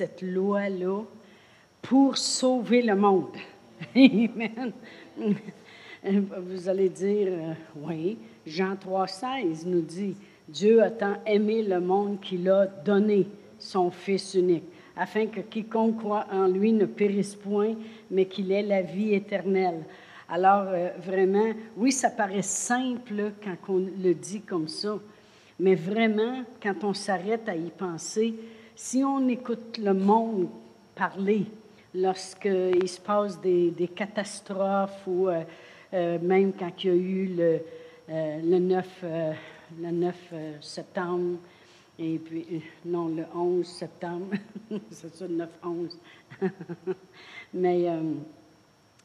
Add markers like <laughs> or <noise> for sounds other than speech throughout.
cette loi-là pour sauver le monde. <laughs> Amen. Vous allez dire, euh, oui, Jean 3,16 nous dit, Dieu a tant aimé le monde qu'il a donné son Fils unique, afin que quiconque croit en lui ne périsse point, mais qu'il ait la vie éternelle. Alors, euh, vraiment, oui, ça paraît simple quand on le dit comme ça, mais vraiment, quand on s'arrête à y penser, si on écoute le monde parler, lorsqu'il se passe des, catastrophes ou euh, euh, même quand il y a eu le, le 9, le 9 septembre, et puis, non, le 11 septembre, <laughs> c'est ça, le 9-11. <laughs> Mais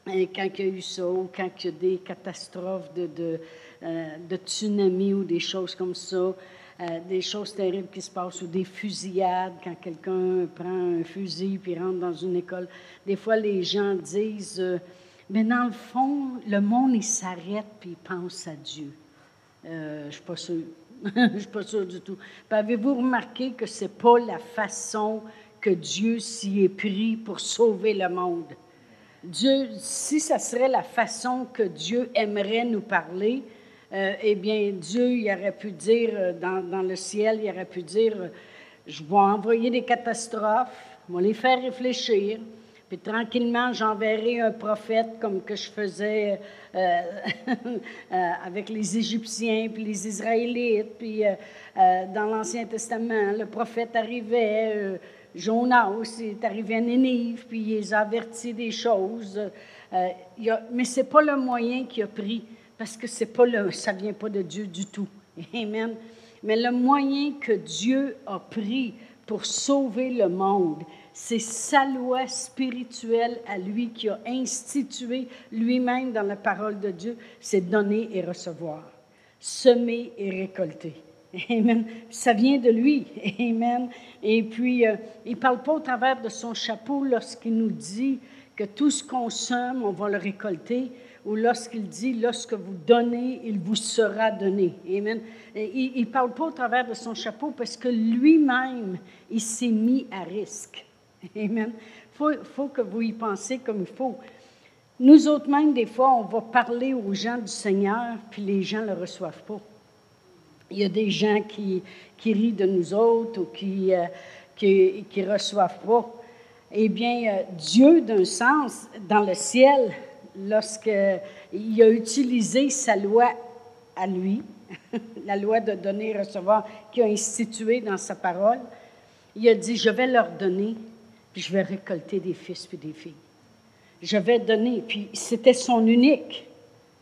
quand il y a eu ça, ou quand il y a des catastrophes de, de, euh, de tsunamis ou des choses comme ça, euh, des choses terribles qui se passent, ou des fusillades, quand quelqu'un prend un fusil puis rentre dans une école. Des fois, les gens disent, euh, mais dans le fond, le monde, il s'arrête puis il pense à Dieu. je ne suis pas sûre. <laughs> Je suis pas sûre du tout. Avez-vous remarqué que ce n'est pas la façon que Dieu s'y est pris pour sauver le monde? Dieu, si ça serait la façon que Dieu aimerait nous parler, euh, eh bien, Dieu, il aurait pu dire euh, dans, le ciel, il aurait pu dire, euh, je vais envoyer des catastrophes, je vais les faire réfléchir, puis tranquillement, j'enverrai un prophète comme que je faisais <laughs> avec les Égyptiens, puis les Israélites, puis dans l'Ancien Testament, le prophète arrivait Jonas est arrivé à Nénive, puis il les a avertis des choses. Mais ce n'est pas le moyen qu'il a pris, parce que c'est pas le, ça ne vient pas de Dieu du tout. Amen. Mais le moyen que Dieu a pris pour sauver le monde, c'est sa loi spirituelle à lui qui a institué lui-même dans la parole de Dieu, c'est donner et recevoir, semer et récolter. Amen. Ça vient de lui. Amen. Et puis, euh, il ne parle pas au travers de son chapeau lorsqu'il nous dit que tout ce qu'on sème, on va le récolter, ou lorsqu'il dit, lorsque vous donnez, il vous sera donné. Amen. il ne parle pas au travers de son chapeau parce que lui-même, il s'est mis à risque. Amen. Il faut, faut que vous y pensez comme il faut. Nous autres mêmes, des fois, on va parler aux gens du Seigneur, puis les gens ne le reçoivent pas. Il y a des gens qui, qui rient de nous autres ou qui ne euh, qui, reçoivent pas. Eh bien, euh, Dieu, d'un sens, dans le ciel, lorsqu'il a utilisé sa loi à lui, <laughs> la loi de donner et recevoir qu'il a instituée dans sa parole, il a dit, je vais leur donner, puis je vais récolter des fils et des filles. Je vais donner, puis c'était son unique.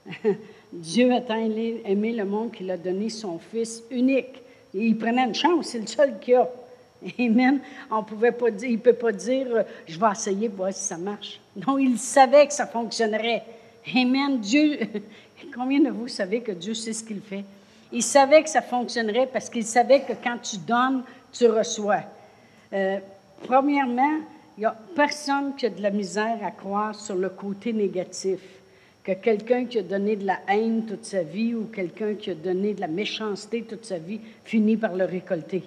<laughs> Dieu a tant aimé le monde qu'il a donné son Fils unique. Et il prenait une chance, c'est le seul qu'il a. <laughs> Amen. On pouvait pas dire, il ne peut pas dire euh, je vais essayer voir si ça marche. Non, il savait que ça fonctionnerait. Amen. Dieu, <laughs> combien de vous savez que Dieu sait ce qu'il fait? Il savait que ça fonctionnerait parce qu'il savait que quand tu donnes, tu reçois. Euh, premièrement, il n'y a personne qui a de la misère à croire sur le côté négatif que quelqu'un qui a donné de la haine toute sa vie ou quelqu'un qui a donné de la méchanceté toute sa vie finit par le récolter.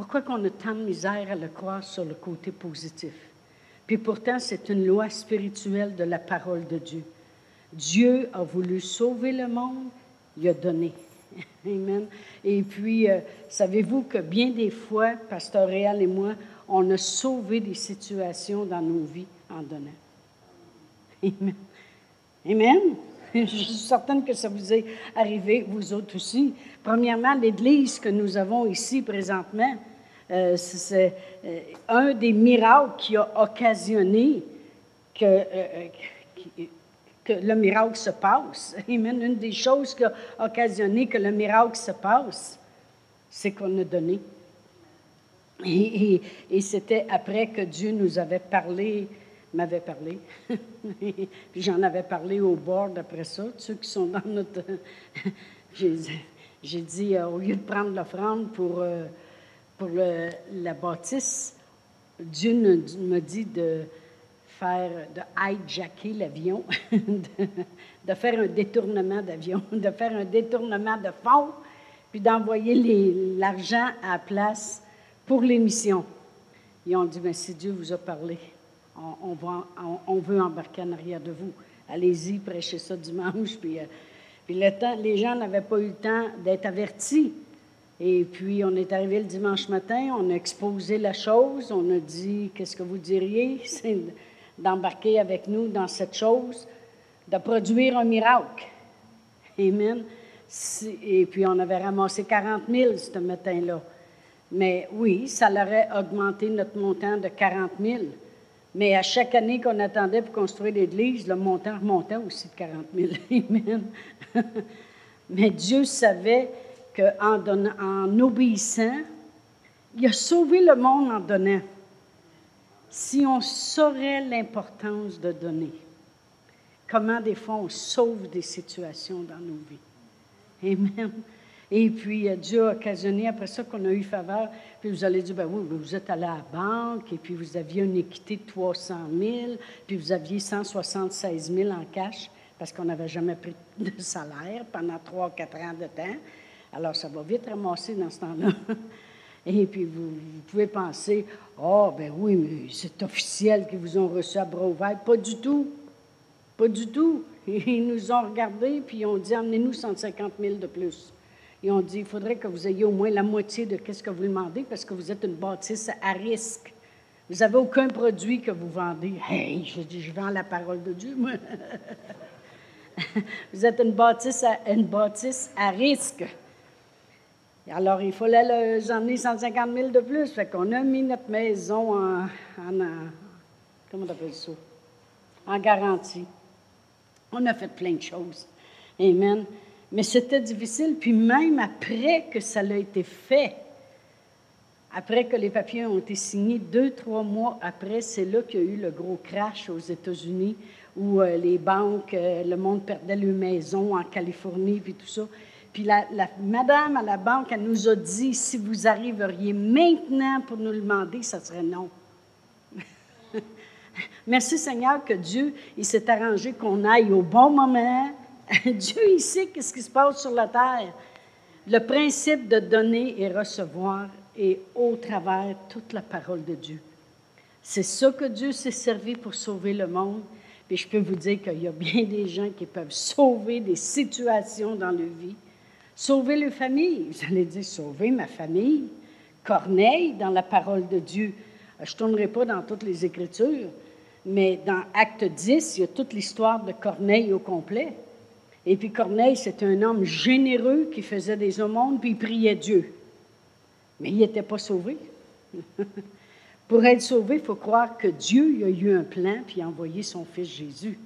Pourquoi qu'on a tant de misère à le croire sur le côté positif? Puis pourtant, c'est une loi spirituelle de la parole de Dieu. Dieu a voulu sauver le monde, il a donné. <laughs> Amen. Et puis, euh, savez-vous que bien des fois, Pasteur Réal et moi, on a sauvé des situations dans nos vies en donnant. Amen. Amen. <laughs> Je suis certaine que ça vous est arrivé, vous autres aussi. Premièrement, l'Église que nous avons ici présentement, euh, c'est euh, un des miracles qui a occasionné que, euh, le miracle se passe. <laughs> Une des choses qui a occasionné que le miracle se passe, c'est qu'on a donné. et c'était après que Dieu nous avait parlé m'avait parlé. <laughs> puis j'en avais parlé au bord après ça, ceux qui sont dans notre. <laughs> J'ai dit, au lieu de prendre l'offrande pour, pour la bâtisse, Dieu me dit de faire, de hijacker l'avion, <laughs> de, faire un détournement d'avion, <laughs> de faire un détournement de fonds, puis d'envoyer l'argent à la place pour les missions. Ils ont dit, mais si Dieu vous a parlé, on, va, veut embarquer en arrière de vous. Allez-y, prêchez ça dimanche. Puis, euh, les gens n'avaient pas eu le temps d'être avertis. Et puis, on est arrivé le dimanche matin, on a exposé la chose, on a dit, qu'est-ce que vous diriez? <laughs> C'est d'embarquer avec nous dans cette chose, de produire un miracle. Amen. Et puis, on avait ramassé 40 000 ce matin-là. Mais oui, ça aurait augmenté notre montant de 40 000. Mais à chaque année qu'on attendait pour construire l'Église, le montant remontait aussi de 40 000. <laughs> Amen. <laughs> Mais Dieu savait qu'en en obéissant, il a sauvé le monde en donnant. Si on saurait l'importance de donner, comment des fois on sauve des situations dans nos vies. Amen. Et puis, euh, Dieu a occasionné, après ça, qu'on a eu faveur. Puis vous allez dire, ben oui, vous êtes allé à la banque, et puis vous aviez une équité de 300 000, puis vous aviez 176 000 en cash, parce qu'on n'avait jamais pris de salaire pendant 3 ou 4 ans de temps. Alors, ça va vite ramasser dans ce temps-là. <laughs> Et puis, vous, pouvez penser, oh, ben oui, mais c'est officiel qu'ils vous ont reçu à bras Pas du tout. Pas du tout. <laughs> Ils nous ont regardés, puis ils ont dit, amenez-nous 150 000 de plus. Ils ont dit, il faudrait que vous ayez au moins la moitié de ce que vous demandez parce que vous êtes une bâtisse à risque. Vous n'avez aucun produit que vous vendez. Hey, je dis, je vends la parole de Dieu, moi. <laughs> vous êtes une bâtisse à, une bâtisse à risque. Alors, il fallait leur emmener 150 000 de plus. Fait qu'on a mis notre maison en, en, comment on ça? En garantie. On a fait plein de choses. Amen. Mais c'était difficile. Puis même après que ça a été fait, après que les papiers ont été signés, deux, trois mois après, c'est là qu'il y a eu le gros crash aux États-Unis où euh, les banques, euh, le monde perdait leurs maisons en Californie, puis tout ça. Puis la, madame à la banque, elle nous a dit, si vous arriveriez maintenant pour nous le demander, ça serait non. <laughs> Merci Seigneur que Dieu, il s'est arrangé qu'on aille au bon moment, <laughs> Dieu, il sait ce qui se passe sur la terre. Le principe de donner et recevoir est au travers toute la parole de Dieu. C'est ça que Dieu s'est servi pour sauver le monde. Puis je peux vous dire qu'il y a bien des gens qui peuvent sauver des situations dans leur vie, sauver leur famille. Vous <laughs> allez dire, sauver ma famille. Corneille, dans la parole de Dieu. Je ne tournerai pas dans toutes les Écritures, mais dans Acte 10, il y a toute l'histoire de Corneille au complet. Et puis Corneille, c'est un homme généreux qui faisait des aumônes, puis il priait Dieu. Mais il n'était pas sauvé. <laughs> Pour être sauvé, il faut croire que Dieu a eu un plan, puis a envoyé son Fils Jésus.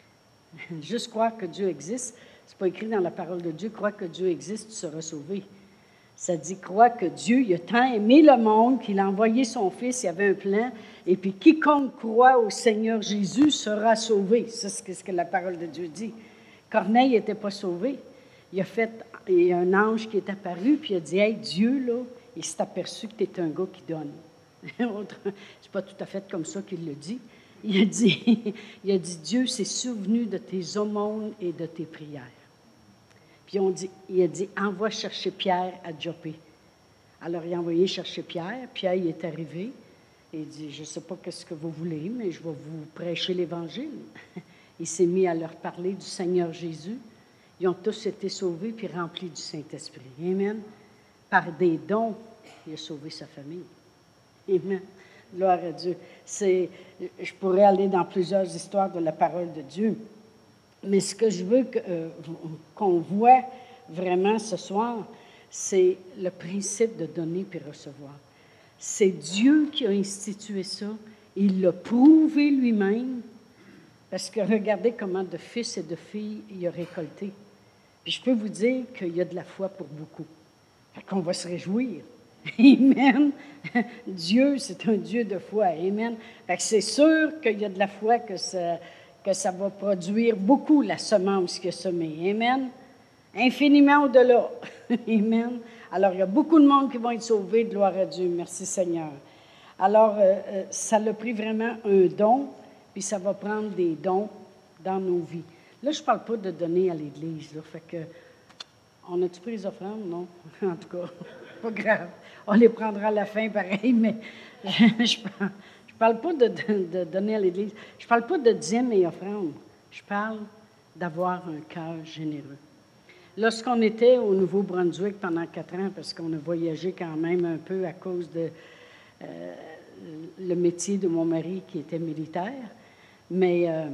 <laughs> Juste croire que Dieu existe, ce n'est pas écrit dans la parole de Dieu, croire que Dieu existe, tu seras sauvé. Ça dit, croire que Dieu il a tant aimé le monde qu'il a envoyé son Fils, il y avait un plan, et puis quiconque croit au Seigneur Jésus sera sauvé. C'est ce que la parole de Dieu dit. Corneille n'était pas sauvé. Il a fait, il y a un ange qui est apparu, puis il a dit Hey, Dieu, là, il s'est aperçu que tu es un gars qui donne. <laughs> C'est pas tout à fait comme ça qu'il le dit. Il a dit, <laughs> il a dit Dieu s'est souvenu de tes aumônes et de tes prières. Puis on dit, il a dit Envoie chercher Pierre à Jopé. Alors il a envoyé chercher Pierre. Pierre il est arrivé. Il dit Je ne sais pas ce que vous voulez, mais je vais vous prêcher l'Évangile. Il s'est mis à leur parler du Seigneur Jésus. Ils ont tous été sauvés puis remplis du Saint-Esprit. Amen. Par des dons, il a sauvé sa famille. Amen. Gloire à Dieu. Je pourrais aller dans plusieurs histoires de la parole de Dieu, mais ce que je veux euh, qu'on voit vraiment ce soir, c'est le principe de donner puis recevoir. C'est Dieu qui a institué ça. Il l'a prouvé lui-même. Parce que regardez comment de fils et de filles il a récolté. Puis je peux vous dire qu'il y a de la foi pour beaucoup. Fait qu'on va se réjouir. <laughs> Amen. Dieu, c'est un Dieu de foi. Amen. Fait que c'est sûr qu'il y a de la foi que ça, que ça va produire beaucoup la semence qui est semée. Amen. Infiniment au-delà. <laughs> Amen. Alors, il y a beaucoup de monde qui vont être sauvés. Gloire à Dieu. Merci Seigneur. Alors, euh, euh, ça l'a pris vraiment un don puis ça va prendre des dons dans nos vies. Là, je ne parle pas de donner à l'Église. Là, fait que, on a-tu pris les offrandes? Non, <laughs> en tout cas. <laughs> pas grave. On les prendra à la fin pareil, mais je ne parle, pas de, donner à l'Église. Je parle pas de dîmes et offrandes. Je parle d'avoir un cœur généreux. Lorsqu'on était au Nouveau-Brunswick pendant quatre ans, parce qu'on a voyagé quand même un peu à cause de euh, le métier de mon mari qui était militaire, mais euh,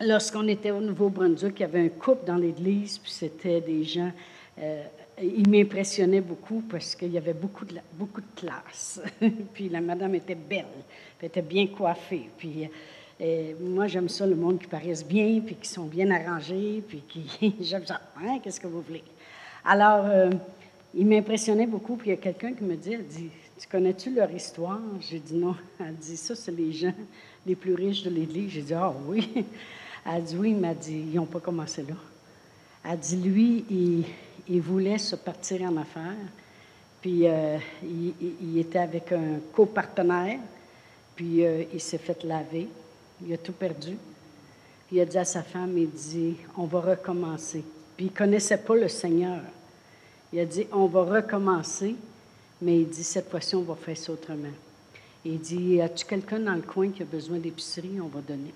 lorsqu'on était au Nouveau-Brunswick, il y avait un couple dans l'église, puis c'était des gens. Euh, ils m'impressionnaient beaucoup parce qu'il y avait beaucoup de, beaucoup de classe. <laughs> puis la madame était belle, elle était bien coiffée. Puis euh, moi, j'aime ça, le monde qui paraissent bien, puis qui sont bien arrangés, puis qui. <laughs> j'aime ça. Hein, qu'est-ce que vous voulez? Alors, euh, il m'impressionnait beaucoup, puis il y a quelqu'un qui me dit, elle dit, tu connais-tu leur histoire? J'ai dit non. Elle dit, ça, c'est les gens les plus riches de l'Église. J'ai dit, ah oui. Elle dit oui, il m'a dit, ils n'ont pas commencé là. Elle dit, lui, il, voulait se partir en affaires, puis euh, il, était avec un copartenaire, puis euh, il s'est fait laver, il a tout perdu. Puis il a dit à sa femme, il dit, on va recommencer. Puis il ne connaissait pas le Seigneur. Il a dit, on va recommencer, mais il dit, cette fois-ci, on va faire ça autrement. Il dit, as-tu quelqu'un dans le coin qui a besoin d'épicerie? On va donner.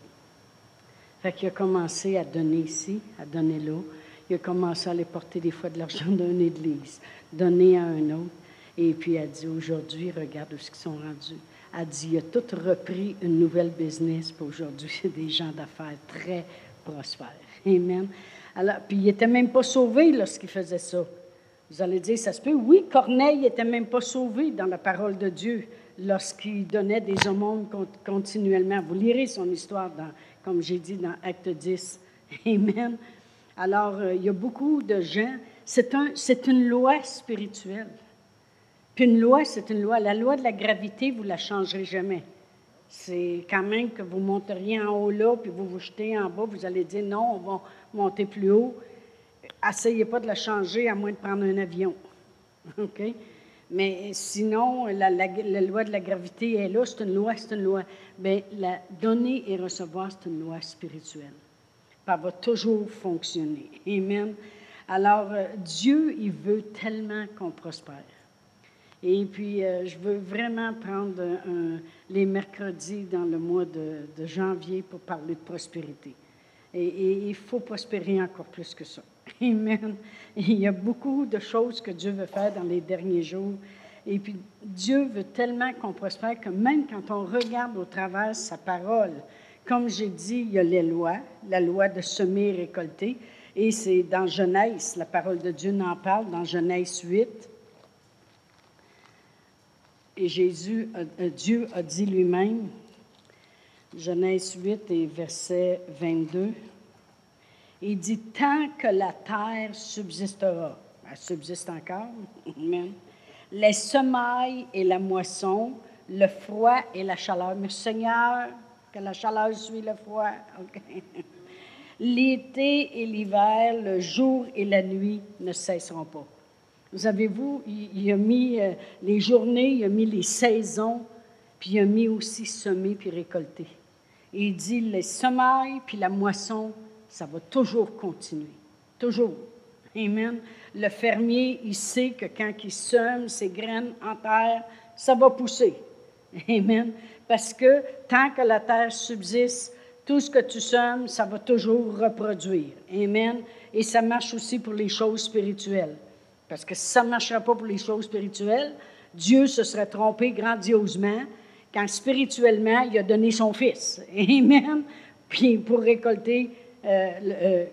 Fait qu'il a commencé à donner ici, à donner là. Il a commencé à aller porter des fois de l'argent <laughs> d'une église, donner à un autre. Et puis, elle dit, aujourd'hui, regarde où ils sont rendus. Elle dit, il a tout repris une nouvelle business. Puis aujourd'hui, <laughs> c'est des gens d'affaires très prospères. Amen. Alors, puis il n'était même pas sauvé lorsqu'il faisait ça. Vous allez dire, ça se peut? Oui, Corneille n'était même pas sauvé dans la parole de Dieu lorsqu'il donnait des aumônes continuellement. Vous lirez son histoire dans comme j'ai dit dans Acte 10. Amen. Alors, euh, il y a beaucoup de gens. C'est un, une loi spirituelle. Puis une loi, c'est une loi. La loi de la gravité, vous ne la changerez jamais. C'est quand même que vous monteriez en haut là, puis vous vous jetez en bas, vous allez dire non, on va monter plus haut. Essayez pas de la changer à moins de prendre un avion. <laughs> Mais sinon, la, loi de la gravité est là, c'est une loi, c'est une loi. Mais la donner et recevoir, c'est une loi spirituelle. Ça va toujours fonctionner. Amen. Alors, euh, Dieu, il veut tellement qu'on prospère. Et puis, euh, je veux vraiment prendre les mercredis dans le mois de, janvier pour parler de prospérité. et il faut prospérer encore plus que ça. <laughs> Amen. Il y a beaucoup de choses que Dieu veut faire dans les derniers jours. Et puis, Dieu veut tellement qu'on prospère que même quand on regarde au travers sa parole, comme j'ai dit, il y a les lois, la loi de semer et récolter. Et c'est dans Genèse, la parole de Dieu en parle, dans Genèse 8. Et Jésus, Dieu a dit lui-même, Genèse 8 et verset 22, il dit Tant que la terre subsistera, elle subsiste encore, <laughs> les semailles et la moisson, le froid et la chaleur. Mais Seigneur, que la chaleur suit le froid. L'été et l'hiver, le jour et la nuit ne cesseront pas. Vous avez-vous, il, a mis euh, les journées, il a mis les saisons, puis il a mis aussi semer puis récolter. il dit les semailles puis la moisson ça va toujours continuer. Toujours. Amen. Le fermier, il sait que quand il sème ses graines en terre, ça va pousser. Amen. Parce que tant que la terre subsiste, tout ce que tu sèmes, ça va toujours reproduire. Amen. Et ça marche aussi pour les choses spirituelles. Parce que si ça ne marcherait pas pour les choses spirituelles, Dieu se serait trompé grandiosement quand spirituellement, il a donné son Fils. Amen. Puis pour récolter euh, euh,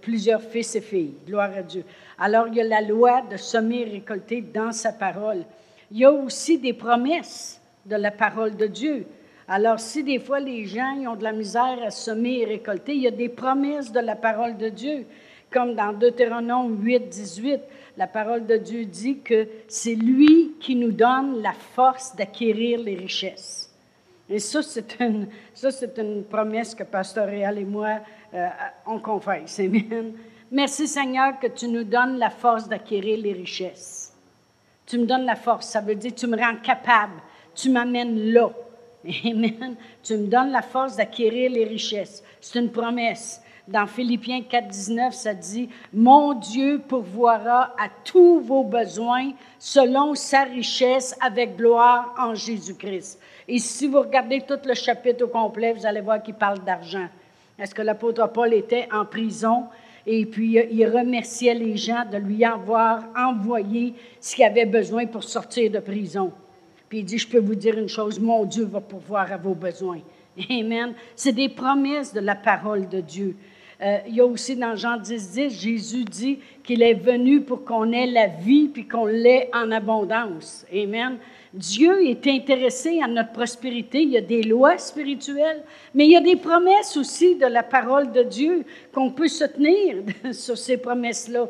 plusieurs fils et filles. Gloire à Dieu. Alors, il y a la loi de semer et récolter dans sa parole. Il y a aussi des promesses de la parole de Dieu. Alors, si des fois les gens ont de la misère à semer et récolter, il y a des promesses de la parole de Dieu. Comme dans Deutéronome 8, 18, la parole de Dieu dit que c'est lui qui nous donne la force d'acquérir les richesses. Et ça, c'est une, une promesse que Pasteur Réal et moi euh, on confesse. Merci Seigneur que tu nous donnes la force d'acquérir les richesses. Tu me donnes la force, ça veut dire tu me rends capable, tu m'amènes là. <laughs> Amen. Tu me donnes la force d'acquérir les richesses. C'est une promesse. Dans Philippiens 4, 19, ça dit Mon Dieu pourvoira à tous vos besoins selon sa richesse avec gloire en Jésus-Christ. Et si vous regardez tout le chapitre au complet, vous allez voir qu'il parle d'argent. Est-ce que l'apôtre Paul était en prison? Et puis il remerciait les gens de lui avoir envoyé ce qu'il avait besoin pour sortir de prison. Puis il dit, je peux vous dire une chose, mon Dieu va pourvoir à vos besoins. Amen. C'est des promesses de la parole de Dieu. Euh, il y a aussi dans Jean 10, 10, Jésus dit qu'il est venu pour qu'on ait la vie puis qu'on l'ait en abondance. Amen. Dieu est intéressé à notre prospérité. Il y a des lois spirituelles, mais il y a des promesses aussi de la parole de Dieu qu'on peut se tenir <laughs> sur ces promesses-là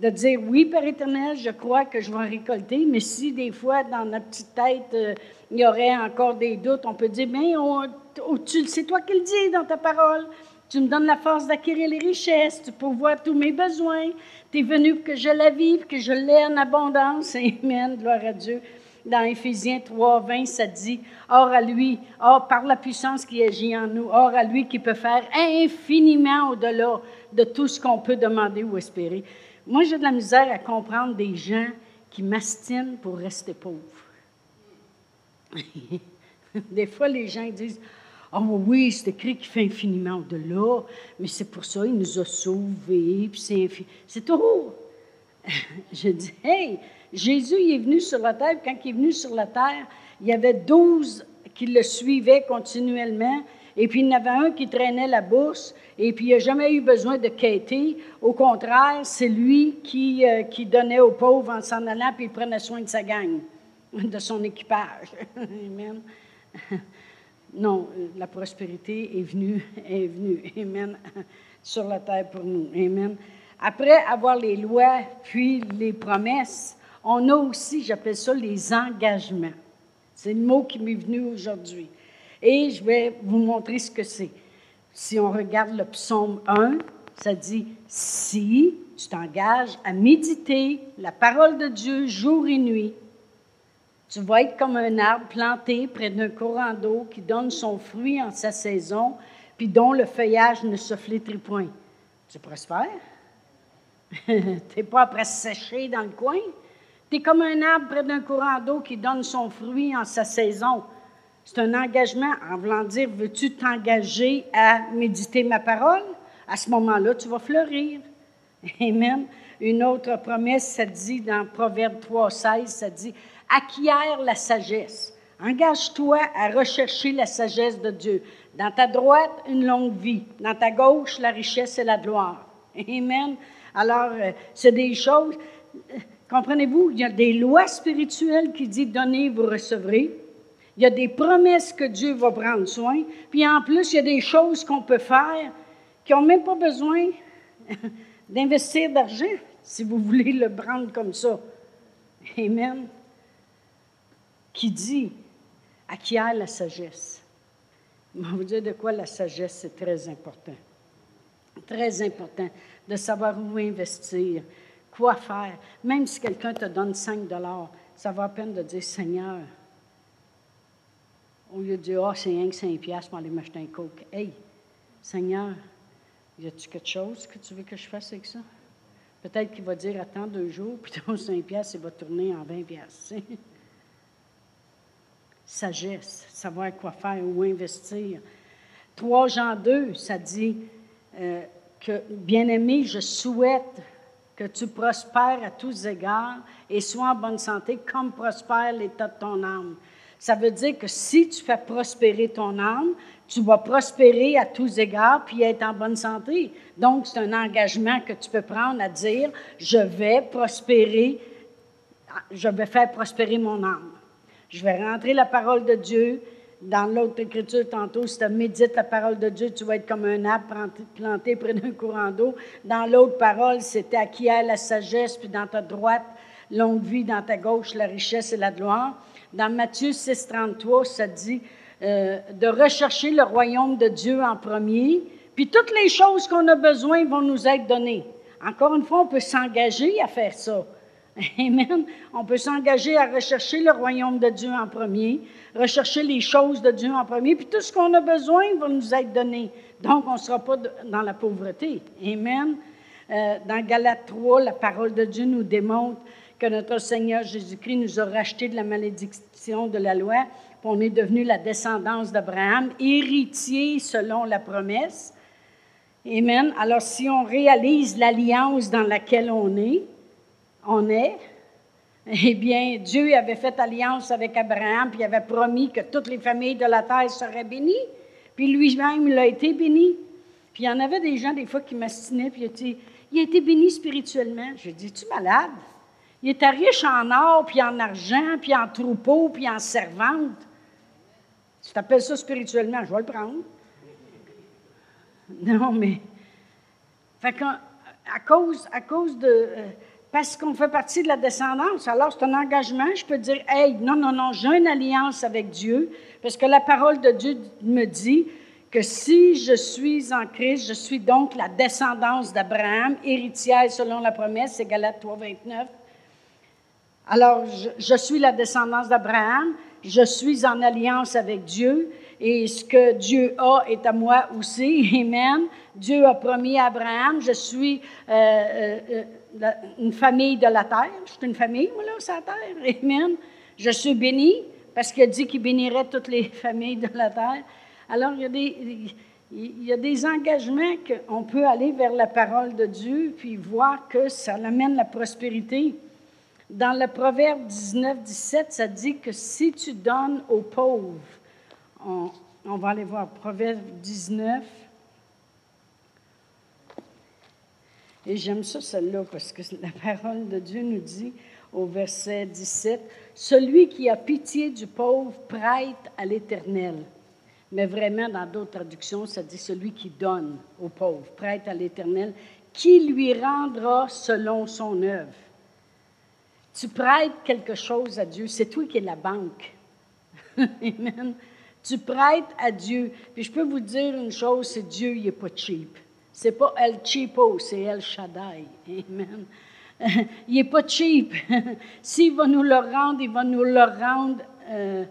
de dire oui, Père éternel, je crois que je vais récolter, mais si des fois dans notre petite tête, euh, il y aurait encore des doutes, on peut dire, mais c'est toi qui le dis dans ta parole. Tu me donnes la force d'acquérir les richesses, tu pourvois tous mes besoins. Tu es venu pour que je la vive, que je l'ai en abondance. <laughs> Amen, gloire à Dieu. Dans Éphésiens 3, 20, ça dit, Or à lui, or par la puissance qui agit en nous, or à lui qui peut faire infiniment au-delà de tout ce qu'on peut demander ou espérer. Moi, j'ai de la misère à comprendre des gens qui mastinent pour rester pauvres. <laughs> des fois, les gens disent Oh oui, c'est écrit qu'il fait infiniment au-delà, mais c'est pour ça qu'il nous a sauvés, c'est C'est tout. <laughs> Je dis Hey, Jésus il est venu sur la terre, quand il est venu sur la terre, il y avait douze qui le suivaient continuellement, et puis il y en avait un qui traînait la bourse, et puis il n'a jamais eu besoin de quêter. Au contraire, c'est lui qui, euh, qui donnait aux pauvres en s'en allant, puis il prenait soin de sa gang, <laughs> de son équipage. <laughs> Amen. <laughs> Non, la prospérité est venue, est venue, Amen, sur la terre pour nous. Amen. Après avoir les lois, puis les promesses, on a aussi, j'appelle ça les engagements. C'est le mot qui m'est venu aujourd'hui. Et je vais vous montrer ce que c'est. Si on regarde le psaume 1, ça dit Si tu t'engages à méditer la parole de Dieu jour et nuit, tu vas être comme un arbre planté près d'un courant d'eau qui donne son fruit en sa saison, puis dont le feuillage ne se flétrit point. Tu prospères? tu n'es pas après sécher dans le coin? Tu es comme un arbre près d'un courant d'eau qui donne son fruit en sa saison. C'est un engagement en voulant dire, veux-tu t'engager à méditer ma parole? À ce moment-là, tu vas fleurir. <laughs> Amen. Une autre promesse, ça dit dans Proverbe 3, 16, ça dit, acquiert la sagesse. Engage-toi à rechercher la sagesse de Dieu. Dans ta droite, une longue vie. Dans ta gauche, la richesse et la gloire. <laughs> Amen. Alors, euh, c'est des choses, euh, comprenez-vous, il y a des lois spirituelles qui disent donnez, vous recevrez. Il y a des promesses que Dieu va prendre soin. Puis en plus, il y a des choses qu'on peut faire qui n'ont même pas besoin <laughs> d'investir d'argent, si vous voulez le prendre comme ça. Amen. Qui dit acquiert la sagesse. Je vous dire de quoi la sagesse, c'est très important. Très important de savoir où investir, quoi faire. Même si quelqu'un te donne 5 ça va à peine de dire Seigneur, au lieu de dire, ah, oh, c'est rien que 5 piastres pour aller m'acheter un coke. Hey, Seigneur, y a-tu quelque chose que tu veux que je fasse avec ça? Peut-être qu'il va dire, attends deux jours, <laughs> puis ton 5 piastres, il va tourner en 20 piastres. Sagesse, savoir quoi faire, où investir. 3 Jean 2, ça dit euh, que, bien-aimé, je souhaite que tu prospères à tous égards et sois en bonne santé comme prospère l'état de ton âme. Ça veut dire que si tu fais prospérer ton âme, tu vas prospérer à tous égards puis être en bonne santé. Donc, c'est un engagement que tu peux prendre à dire, je vais prospérer, je vais faire prospérer mon âme. Je vais rentrer la parole de Dieu. Dans l'autre écriture, tantôt, si tu médites la parole de Dieu, tu vas être comme un arbre planté près d'un courant d'eau. Dans l'autre parole, c'était acquiert la sagesse, puis dans ta droite, longue vie, dans ta gauche, la richesse et la gloire. Dans Matthieu 6, 33, ça dit euh, de rechercher le royaume de Dieu en premier, puis toutes les choses qu'on a besoin vont nous être données. Encore une fois, on peut s'engager à faire ça. <laughs> Amen. On peut s'engager à rechercher le royaume de Dieu en premier, rechercher les choses de Dieu en premier, puis tout ce qu'on a besoin va nous être donné. Donc, on ne sera pas dans la pauvreté. Amen. Euh, dans Galates 3, la parole de Dieu nous démontre que notre Seigneur Jésus-Christ nous a racheté de la malédiction de la loi, puis on est devenu la descendance d'Abraham, héritier selon la promesse. Amen. Alors, si on réalise l'alliance dans laquelle on est, on est, eh bien, Dieu avait fait alliance avec Abraham, puis il avait promis que toutes les familles de la terre seraient bénies, puis lui-même, il a été béni. Puis il y en avait des gens, des fois, qui m'astinaient, puis il a dit, il a été béni spirituellement. Je dis, tu malade? Il était riche en or, puis en argent, puis en troupeau, puis en servante. Tu t'appelles ça spirituellement, je vais le prendre. <laughs> Non, mais. Fait à cause, à cause de. Euh, parce qu'on fait partie de la descendance, alors c'est un engagement. Je peux dire, hey, non, non, non, j'ai une alliance avec Dieu, parce que la parole de Dieu me dit que si je suis en Christ, je suis donc la descendance d'Abraham, héritière selon la promesse, c'est Galates 3, 29. Alors, je suis la descendance d'Abraham, je suis en alliance avec Dieu, et ce que Dieu a est à moi aussi. <laughs> Amen. Dieu a promis à Abraham, je suis euh, euh, euh, une famille de la terre. Je suis une famille, moi, là, sur la terre. <laughs> Amen. Je suis béni parce qu'il a dit qu'il bénirait toutes les <laughs> familles de la terre. Alors, il y a des, il y a des engagements qu'on peut aller vers la parole de Dieu puis voir que ça amène la prospérité. Dans le Proverbe 19, 17, ça dit que si tu donnes aux pauvres, on, va aller voir Proverbe 19. Et j'aime ça, celle-là, parce que la parole de Dieu nous dit au verset 17, Celui qui a pitié du pauvre prête à l'Éternel. Mais vraiment, dans d'autres traductions, ça dit celui qui donne au pauvre, prête à l'Éternel, qui lui rendra selon son œuvre. Tu prêtes quelque chose à Dieu, c'est toi qui es la banque. <laughs> Amen. Tu prêtes à Dieu. Puis je peux vous dire une chose, c'est Dieu, il n'est pas cheap. C'est pas El Cheapo, c'est El Shaddai. Amen. <laughs> il n'est pas cheap. <laughs> S'il va nous le rendre, il va nous le rendre, euh,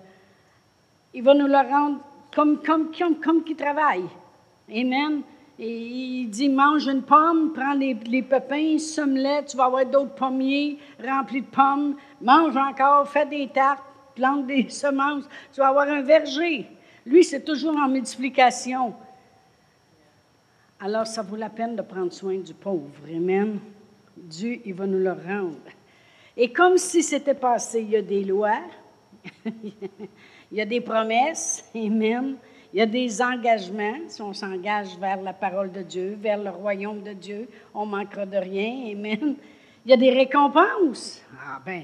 il va nous le rendre comme, comme, comme, comme qui travaille. Amen. Et il dit, mange une pomme, prends les, les pépins, somme-les, tu vas avoir d'autres pommiers remplis de pommes, mange encore, fais des tartes, plante des <laughs> semences, tu vas avoir un verger. Lui, c'est toujours en multiplication. Alors, ça vaut la peine de prendre soin du pauvre. Amen. Dieu, il va nous le rendre. Et comme si c'était passé, il y a des lois, <laughs> il y a des promesses. Amen. Il y a des engagements. Si on s'engage vers la parole de Dieu, vers le royaume de Dieu, on manquera de rien. Amen. Il y a des récompenses. Ah ben,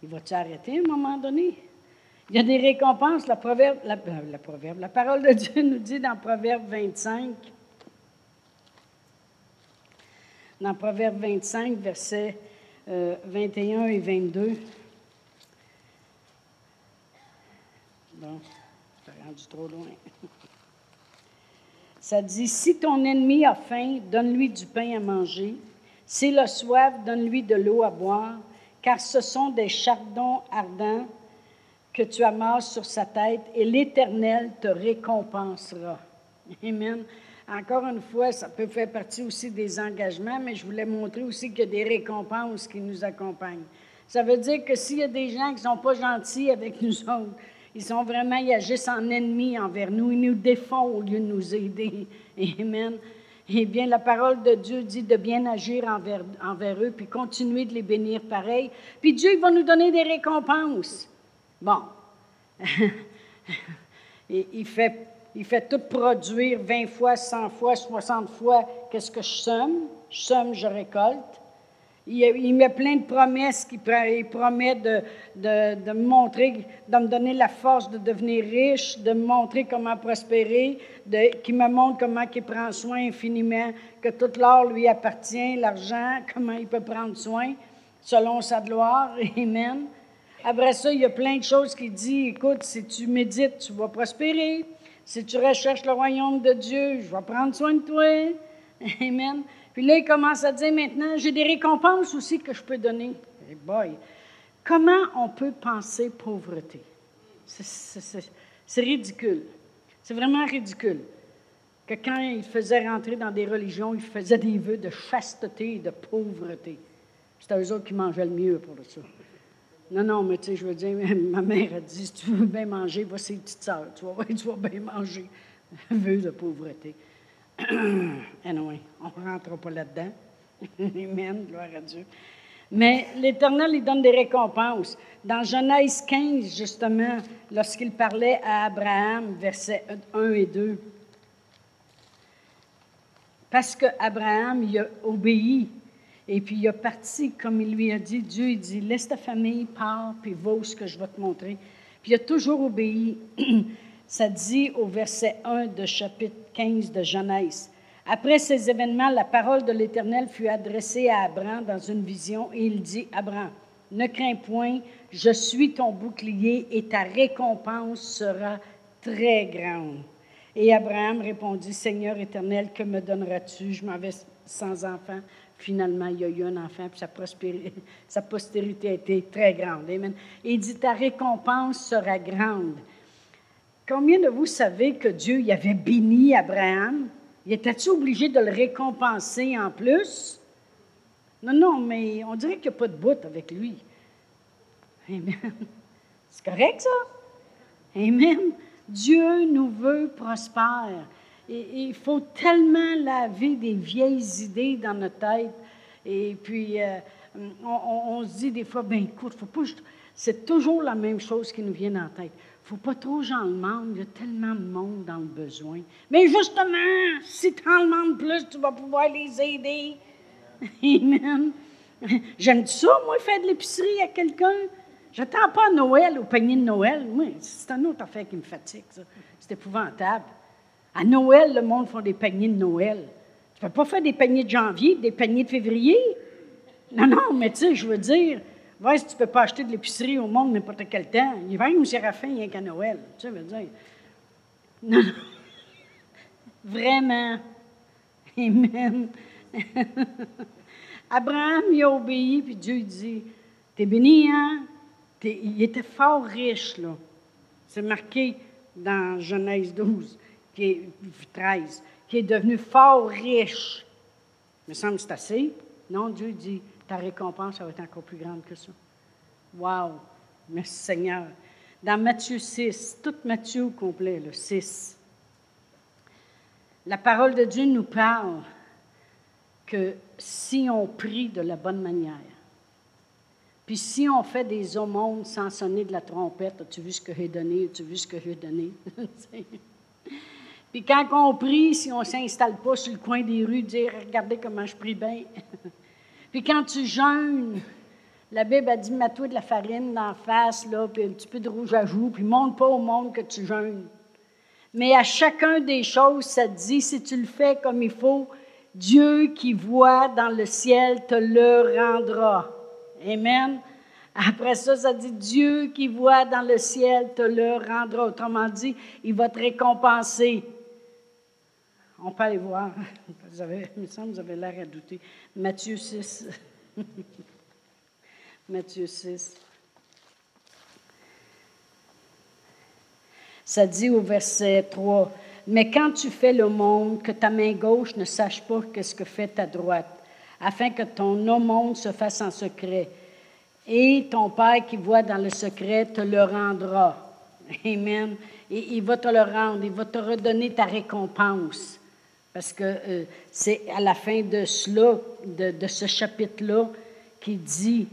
il va-tu arrêter à un moment donné? Il y a des récompenses. La, proverbe, la, euh, proverbe, la parole de Dieu nous dit dans Proverbe 25, dans Proverbe 25, versets 21 euh, et 22. Bon, rendu trop loin. Ça dit, si ton ennemi a faim, donne-lui du pain à manger. S'il a soif, donne-lui de l'eau à boire, car ce sont des chardons ardents que tu amasses sur sa tête et l'Éternel te récompensera. Amen. Encore une fois, ça peut faire partie aussi des engagements, mais je voulais montrer aussi qu'il y a des récompenses qui nous accompagnent. Ça veut dire que s'il y a des gens qui ne sont pas gentils avec nous autres, ils sont vraiment, ils agissent en ennemis envers nous, ils nous défont au lieu de nous aider. <laughs> Amen. Eh bien, la parole de Dieu dit de bien agir envers, envers eux, puis continuer de les bénir pareil. Puis Dieu il va nous donner des récompenses. Bon. <laughs> il, fait, il fait tout produire 20 fois, 100 fois, 60 fois qu'est-ce que je somme? Je somme, je récolte. Il, met plein de promesses. Il, promet de, de, me montrer, de me donner la force de devenir riche, de me montrer comment prospérer, de, qui me montre comment il prend soin infiniment, que tout l'or lui appartient, l'argent, <laughs> comment il peut prendre soin selon sa gloire. <laughs> Amen. Après ça, il y a plein de choses qui disent, écoute, si tu médites, tu vas prospérer. Si tu recherches le royaume de Dieu, je vais prendre soin de toi. <laughs> Amen. Puis là, il commence à dire maintenant, j'ai des récompenses aussi que je peux donner. boy. Comment on peut penser pauvreté? C'est ridicule. C'est vraiment ridicule. Que quand il faisait rentrer dans des religions, il faisait des vœux de chasteté et de pauvreté. C'était eux autres qui mangeaient le mieux pour ça. Non, non, mais tu sais, je veux dire, <laughs> ma mère a dit si tu veux bien manger, va ses petites sœurs. Tu vas, <laughs> tu vas bien manger. <laughs> Vœux de pauvreté. <coughs> anyway, on ne rentre pas là-dedans. <laughs> Amen, gloire à Dieu. Mais l'Éternel, il donne des récompenses. Dans Genèse 15, justement, lorsqu'il parlait à Abraham, versets 1 et 2, parce qu'Abraham, il a obéi, et puis il a parti, comme il lui a dit, Dieu, il dit, laisse ta famille, pars, puis va ce que je vais te montrer. Puis il a toujours obéi. <clears throat> Ça dit au verset 1 de chapitre 15 de Genèse. Après ces événements, la parole de l'Éternel fut adressée à Abraham dans une vision et il dit, Abraham, ne crains point, je suis ton bouclier et ta récompense sera très grande. Et Abraham répondit, Seigneur éternel, que me donneras-tu? Je m'en vais sans enfant. Finalement, il y a eu un enfant, puis sa, <laughs> sa postérité a été très grande. Amen. Et il dit, ta récompense sera grande. Combien de vous savez que Dieu y avait béni Abraham? Il était-tu obligé de le récompenser en plus? Non, non, mais on dirait qu'il n'y a pas de bout avec lui. Amen. <laughs> C'est correct, ça? Amen. Dieu nous veut prospère. Et, il faut tellement laver des vieilles idées dans notre tête. Et puis, euh, on, se dit des fois, ben écoute, faut pas. C'est toujours la même chose qui nous vient en tête faut pas trop j'en demande, il y a tellement de monde dans le besoin. Mais justement, si tu en demandes plus, tu vas pouvoir les aider. <laughs> Amen. J'aime ça, moi, faire de l'épicerie à quelqu'un. J'attends pas Noël, au panier de Noël. Oui, c'est un autre affaire qui me fatigue, ça. C'est épouvantable. À Noël, le monde fait des paniers de Noël. Tu peux pas faire des paniers de janvier, des paniers de février. Non, non, mais tu sais, je veux dire, Vois si tu ne peux pas acheter de l'épicerie au monde n'importe quel temps. Il va ou Séraphin, rien qu'à Noël. Tu sais, veux dire. Non, non. <laughs> Vraiment. Amen. <laughs> Abraham, il a obéi, puis Dieu dit T'es béni, hein? Il était fort riche, là. C'est marqué dans Genèse 12, qui est 13, qui est devenu fort riche. Il me semble que c'est assez. Non, Dieu dit ta récompense va être encore plus grande que ça. Wow! Merci Seigneur. Dans Matthieu 6, tout Matthieu au complet, le 6, la parole de Dieu nous parle que si on prie de la bonne manière, puis si on fait des aumônes sans sonner de la trompette, as-tu vu ce que j'ai donné, as-tu vu ce que j'ai donné? <laughs> puis quand on prie, si on ne s'installe pas sur le coin des rues, dire Regardez comment je prie bien. <laughs> Puis quand tu jeûnes, la Bible a dit mets-toi de la farine la face, là, puis un petit peu de rouge à joues, puis montre pas au monde que tu jeûnes. Mais à chacun des choses, ça te dit si tu le fais comme il faut, Dieu qui voit dans le ciel te le rendra. Amen. Après ça, ça dit Dieu qui voit dans le ciel te le rendra. Autrement dit, il va te récompenser. On peut aller voir. Vous avez, il me semble que vous avez l'air à douter. Matthieu 6. <laughs> Matthieu 6. Ça dit au verset 3, Mais quand tu fais le monde, que ta main gauche ne sache pas qu'est-ce que fait ta droite, afin que ton monde se fasse en secret. Et ton Père qui voit dans le secret te le rendra. Amen. Et il va te le rendre, il va te redonner ta récompense. Parce que euh, c'est à la fin de cela, de, ce chapitre-là, qui dit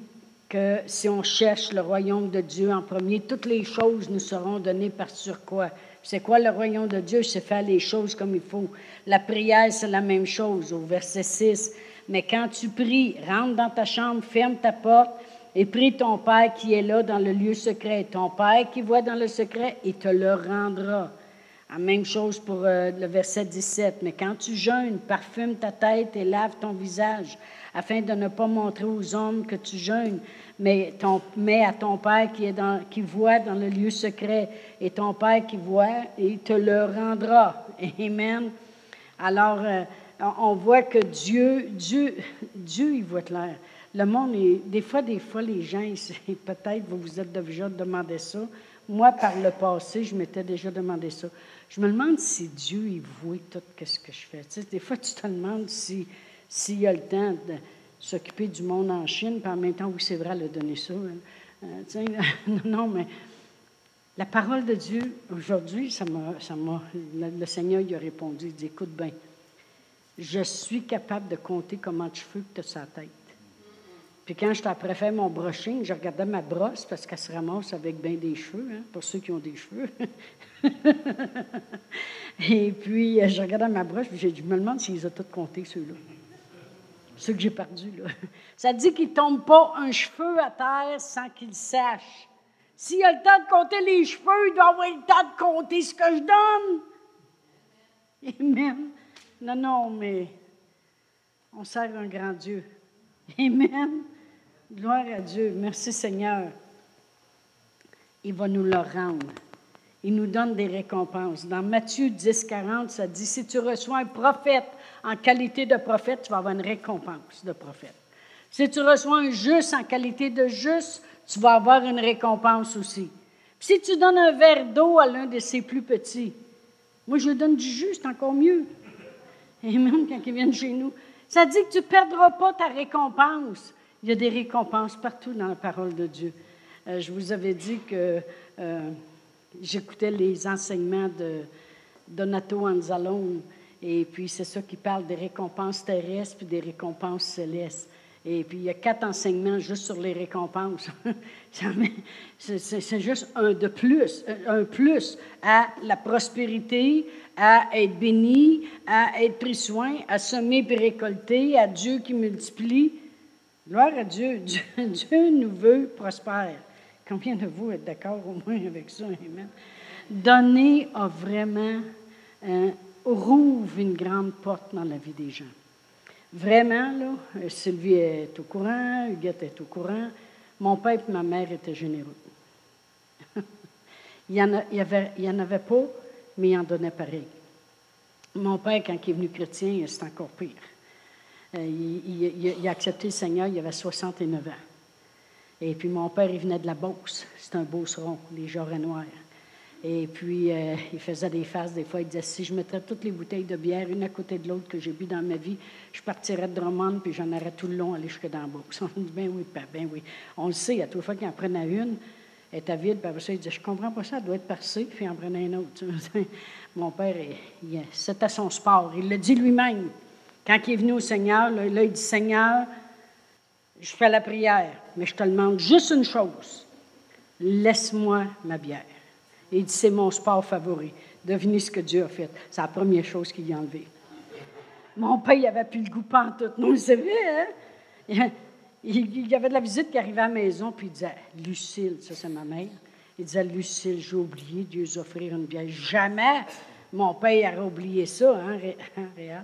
que si on cherche le royaume de Dieu en premier, toutes les choses nous seront données par sur quoi. C'est quoi le royaume de Dieu? C'est faire les choses comme il faut. La prière, c'est la même chose, au verset 6. Mais quand tu pries, rentre dans ta chambre, ferme ta porte et prie ton Père qui est là dans le lieu secret. Ton Père qui voit dans le secret, il te le rendra. La même chose pour euh, le verset 17. Mais quand tu jeûnes, parfume ta tête et lave ton visage, afin de ne pas montrer aux hommes que tu jeûnes, mais, ton, à ton Père qui, voit dans le lieu secret, et ton Père qui voit, il te le rendra. Amen. Alors, euh, on voit que Dieu, Dieu, Dieu, il voit clair. le monde est. Des fois, des fois, les gens, <laughs> peut-être vous vous êtes déjà demandé ça. Moi, par le passé, je m'étais déjà demandé ça. Je me demande si Dieu, il voit tout ce que je fais. Tu sais, des fois, tu te demandes s'il si, y a le temps de s'occuper du monde en Chine, puis en même temps, oui, c'est vrai, elle a donné ça. Euh, tu <laughs> non, non, mais la parole de Dieu, aujourd'hui, ça m'a, le, Seigneur il a répondu, il dit, écoute bien, je suis capable de compter comment de cheveux que tu as sa tête. Puis quand je après faire mon brushing, je regardais ma brosse parce qu'elle se ramasse avec bien des cheveux, hein, pour ceux qui ont des cheveux. <laughs> <laughs> Et puis, euh, je regardais ma brosse, puis je me demande s'ils ont tous compté, ceux-là. Ceux que j'ai perdus, là. <laughs> Ça dit qu'il ne tombe pas un cheveu à terre sans qu'il sache. S'il a le temps de compter les cheveux, il doit avoir le temps de compter ce que je donne. <laughs> Amen. Non, non, mais on sert un grand Dieu. Amen. Gloire à Dieu. Merci Seigneur. Il va nous le rendre. Il nous donne des récompenses. Dans Matthieu 10, 40, ça dit, si tu reçois un prophète en qualité de prophète, tu vas avoir une récompense de prophète. Si tu reçois un juste en qualité de juste, tu vas avoir une récompense aussi. si tu donnes un verre d'eau à l'un de ses plus petits, moi je donne du juste, encore mieux. Et même quand ils viennent chez nous, ça dit que tu ne perdras pas ta récompense. Il y a des récompenses partout dans la parole de Dieu. Euh, je vous avais dit que euh, j'écoutais les enseignements de Donato Anzalone, et puis c'est ça qui parle des récompenses terrestres et des récompenses célestes. Et puis, il y a quatre enseignements juste sur les récompenses. <laughs> c'est juste un de plus, un plus à la prospérité, à être béni, à être pris soin, à semer et récolter, à Dieu qui multiplie. Gloire à Dieu. <laughs> Dieu, nous veut prospère. Combien de vous êtes d'accord au moins avec ça? Donner a vraiment euh, rouvre une grande porte dans la vie des gens. Vraiment, là, euh, Sylvie est au courant, Huguette est au courant. Mon père et ma mère étaient généreux. <laughs> il n'y en, avait pas, mais il en donnait pareil. Mon père, quand il est venu chrétien, c'est encore pire. Euh, il, a accepté le Seigneur, il avait 69 ans. Et puis mon père, il venait de la Beauce. C'est un beauceron, les jarrets noirs. Et puis, euh, il faisait des faces. Des fois, il disait si je mettrais toutes les bouteilles de bière une à côté de l'autre que j'ai bu dans ma vie, je partirais de Drummond puis j'en aurais tout le long aller jusque dans la Beauce. <laughs> On dit ben oui, père, ben oui. On le sait, à toute fois qu'il en prenait une, elle était vide, puis après ça, il disait Je comprends pas ça, elle doit être percée, puis il en prenait une autre. <laughs> Mon père, c'était son sport. Il le dit lui-même. Quand il est venu au Seigneur, là, il dit Seigneur, je fais la prière, mais je te demande juste une chose laisse-moi ma bière. Et il dit C'est mon sport favori. Devinez ce que Dieu a fait. C'est la première chose qu'il a enlevée. Mon père, il n'avait plus le goût tout. Non, c'est vrai, hein? Il, y avait de la visite qui arrivait à la maison, puis il disait Lucille, ça c'est ma mère. Il disait Lucille, j'ai oublié de lui offrir une bière. Jamais mon père aurait oublié ça, hein, hein réel.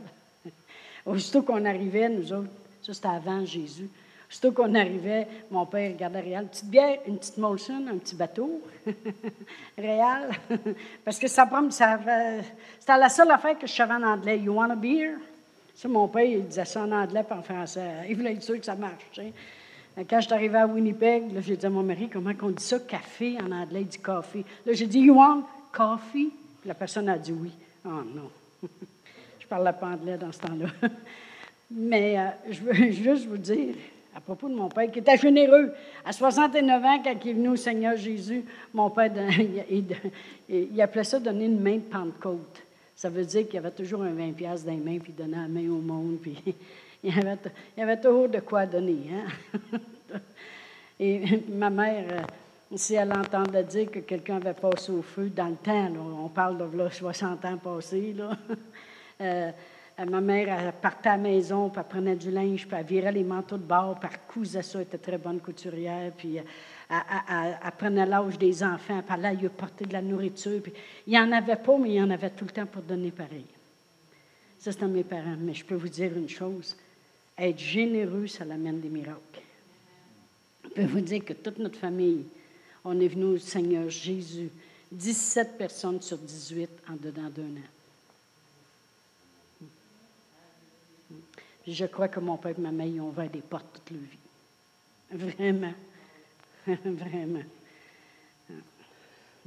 Aussitôt qu'on arrivait, nous autres, ça c'était avant Jésus. Aussitôt qu'on arrivait, mon père regardait Réal, une petite bière, une petite Molson, un petit bateau. <laughs> Réal. <laughs> Parce que ça, ça c'était la seule affaire que je savais en anglais. You want a beer? Ça, mon père, il disait ça en anglais et en français. Il voulait être sûr que ça marche. Quand je suis arrivée à Winnipeg, j'ai dit à mon mari comment on dit ça, café en anglais, il dit coffee. Là, j'ai dit, You want coffee? la personne a dit oui. Oh non. <laughs> je parlais pas anglais dans ce temps-là. Mais euh, je veux juste vous dire, à propos de mon père, qui était généreux. À 69 ans, quand il est venu au Seigneur Jésus, mon père, <laughs> il, appelait ça donner une main de Pentecôte. Ça veut dire qu'il y avait toujours un 20 pièces dans les mains, puis il donnait la main au monde, puis <laughs> il y avait toujours de quoi donner. Hein? <laughs> Et ma mère, euh, si elle entendait dire que quelqu'un avait passé au feu dans le temps, on parle de 60 ans passés, là, euh, ma mère, elle partait à la maison, puis elle prenait du linge, puis elle virait les manteaux de bord, puis elle cousait ça, elle était très bonne couturière, puis euh, elle, prenait l'âge des enfants, puis elle allait porter de la nourriture. Puis, il n'y en avait pas, mais il y en avait tout le temps pour donner pareil. Ça, à mes parents. Mais je peux vous dire une chose, être généreux, ça l'amène des miracles. Je peux vous dire que toute notre famille, on est venu au Seigneur Jésus, 17 personnes sur 18 en dedans d'un an. Je crois que mon père et ma mère ont ouvert des portes toute leur vie. Vraiment. <laughs> Vraiment.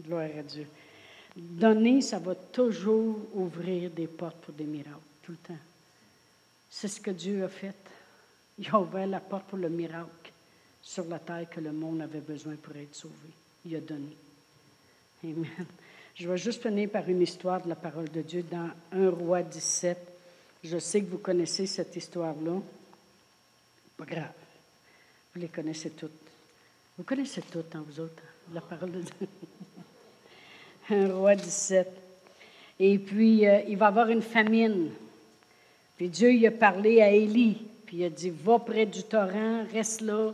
Gloire à Dieu. Donner, ça va toujours ouvrir des portes pour des miracles, tout le temps. C'est ce que Dieu a fait. Il a ouvert la porte pour le miracle sur la terre que le monde avait besoin pour être sauvé. Il a donné. Amen. Je vais juste finir par une histoire de la parole de Dieu dans 1 roi 17. Je sais que vous connaissez cette histoire-là. Pas grave. Vous les connaissez toutes. Vous connaissez toutes, hein, vous autres, la parole de Dieu. <laughs> 1 roi 17. Et puis, euh, il va y avoir une famine. Puis Dieu, il a parlé à Élie. Puis il a dit, va près du torrent, reste là.